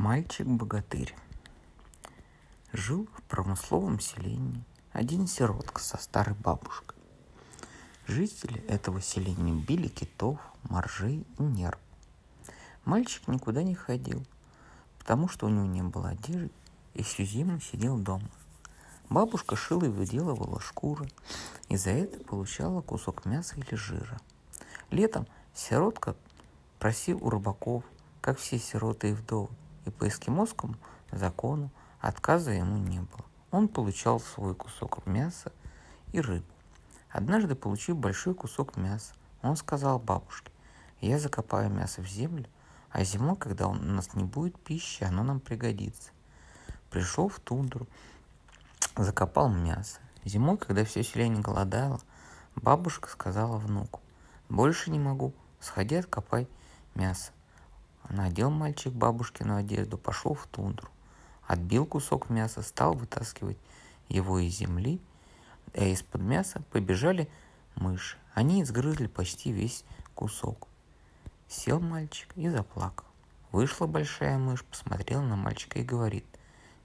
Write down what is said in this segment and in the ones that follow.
Мальчик-богатырь. Жил в промысловом селении один сиротка со старой бабушкой. Жители этого селения били китов, моржей и нерв. Мальчик никуда не ходил, потому что у него не было одежды и всю зиму сидел дома. Бабушка шила и выделывала шкуры, и за это получала кусок мяса или жира. Летом сиротка просил у рыбаков, как все сироты и вдовы, и по эскимосскому закону отказа ему не было. Он получал свой кусок мяса и рыбу. Однажды, получив большой кусок мяса, он сказал бабушке, я закопаю мясо в землю, а зимой, когда у нас не будет пищи, оно нам пригодится. Пришел в тундру, закопал мясо. Зимой, когда все селение голодало, бабушка сказала внуку, больше не могу, сходи откопай мясо. Надел мальчик бабушкину одежду, пошел в тундру. Отбил кусок мяса, стал вытаскивать его из земли, а из-под мяса побежали мыши. Они изгрызли почти весь кусок. Сел мальчик и заплакал. Вышла большая мышь, посмотрела на мальчика и говорит,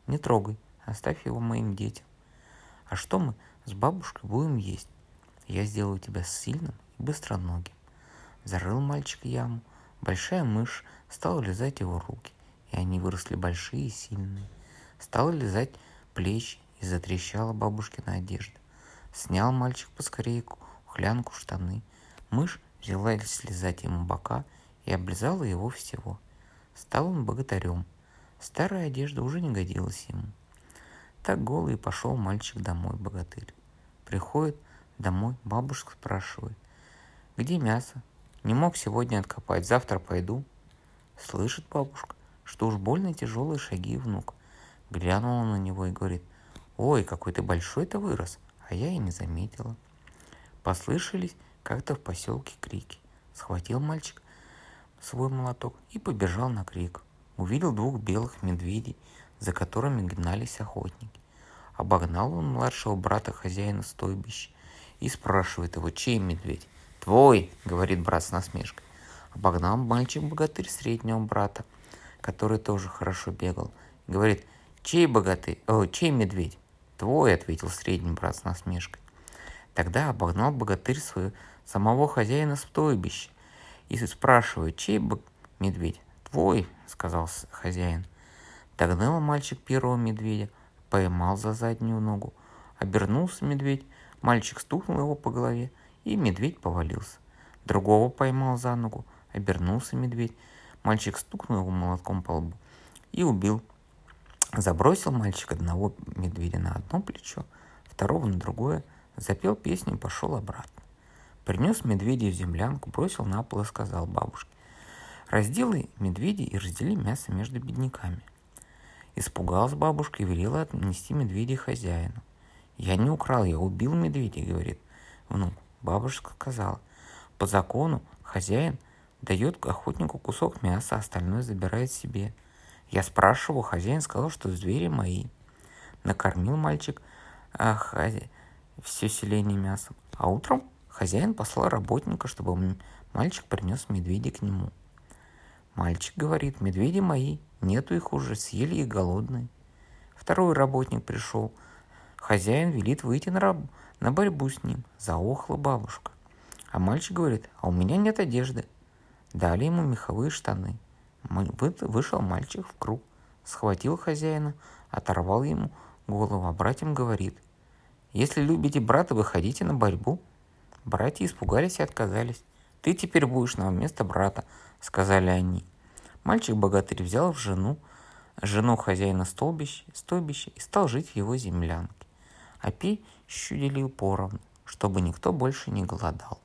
не трогай, оставь его моим детям. А что мы с бабушкой будем есть? Я сделаю тебя сильным и быстроногим. Зарыл мальчик яму, Большая мышь стала лизать его руки, и они выросли большие и сильные. Стала лизать плечи и затрещала бабушкина одежда. Снял мальчик поскорее хлянку штаны. Мышь взяла слезать ему бока и облизала его всего. Стал он богатырем. Старая одежда уже не годилась ему. Так голый пошел мальчик домой, богатырь. Приходит домой, бабушка спрашивает, где мясо? Не мог сегодня откопать, завтра пойду. Слышит бабушка, что уж больно тяжелые шаги внук. Глянула на него и говорит, ой, какой ты большой-то вырос, а я и не заметила. Послышались как-то в поселке крики. Схватил мальчик свой молоток и побежал на крик. Увидел двух белых медведей, за которыми гнались охотники. Обогнал он младшего брата хозяина стойбища и спрашивает его, чей медведь. «Твой!» — говорит брат с насмешкой. Обогнал мальчик-богатырь среднего брата, который тоже хорошо бегал. Говорит, чей богатырь? О, чей медведь? Твой, ответил средний брат с насмешкой. Тогда обогнал богатырь свою самого хозяина стойбища и спрашивает, чей б... медведь? Твой, сказал хозяин. Догнал мальчик первого медведя, поймал за заднюю ногу. Обернулся медведь, мальчик стукнул его по голове – и медведь повалился. Другого поймал за ногу, обернулся медведь. Мальчик стукнул его молотком по лбу и убил. Забросил мальчик одного медведя на одно плечо, второго на другое, запел песню и пошел обратно. Принес медведя в землянку, бросил на пол и сказал бабушке, «Разделай медведя и раздели мясо между бедняками». Испугалась бабушка и велела отнести медведя хозяину. «Я не украл, я убил медведя», — говорит внук. Бабушка сказала, по закону хозяин дает охотнику кусок мяса, остальное забирает себе. Я спрашивал, хозяин сказал, что звери мои. Накормил мальчик а, хозя... все селение мясом. А утром хозяин послал работника, чтобы мальчик принес медведя к нему. Мальчик говорит, медведи мои, нету их уже, съели и голодные. Второй работник пришел. Хозяин велит выйти на, раб на борьбу с ним. Заохла бабушка. А мальчик говорит, а у меня нет одежды. Дали ему меховые штаны. Вышел мальчик в круг, схватил хозяина, оторвал ему голову, а братьям говорит, если любите брата, выходите на борьбу. Братья испугались и отказались. Ты теперь будешь нам вместо брата, сказали они. Мальчик-богатырь взял в жену, жену хозяина столбища, стойбища и стал жить в его землянке а пищу делил поровну, чтобы никто больше не голодал.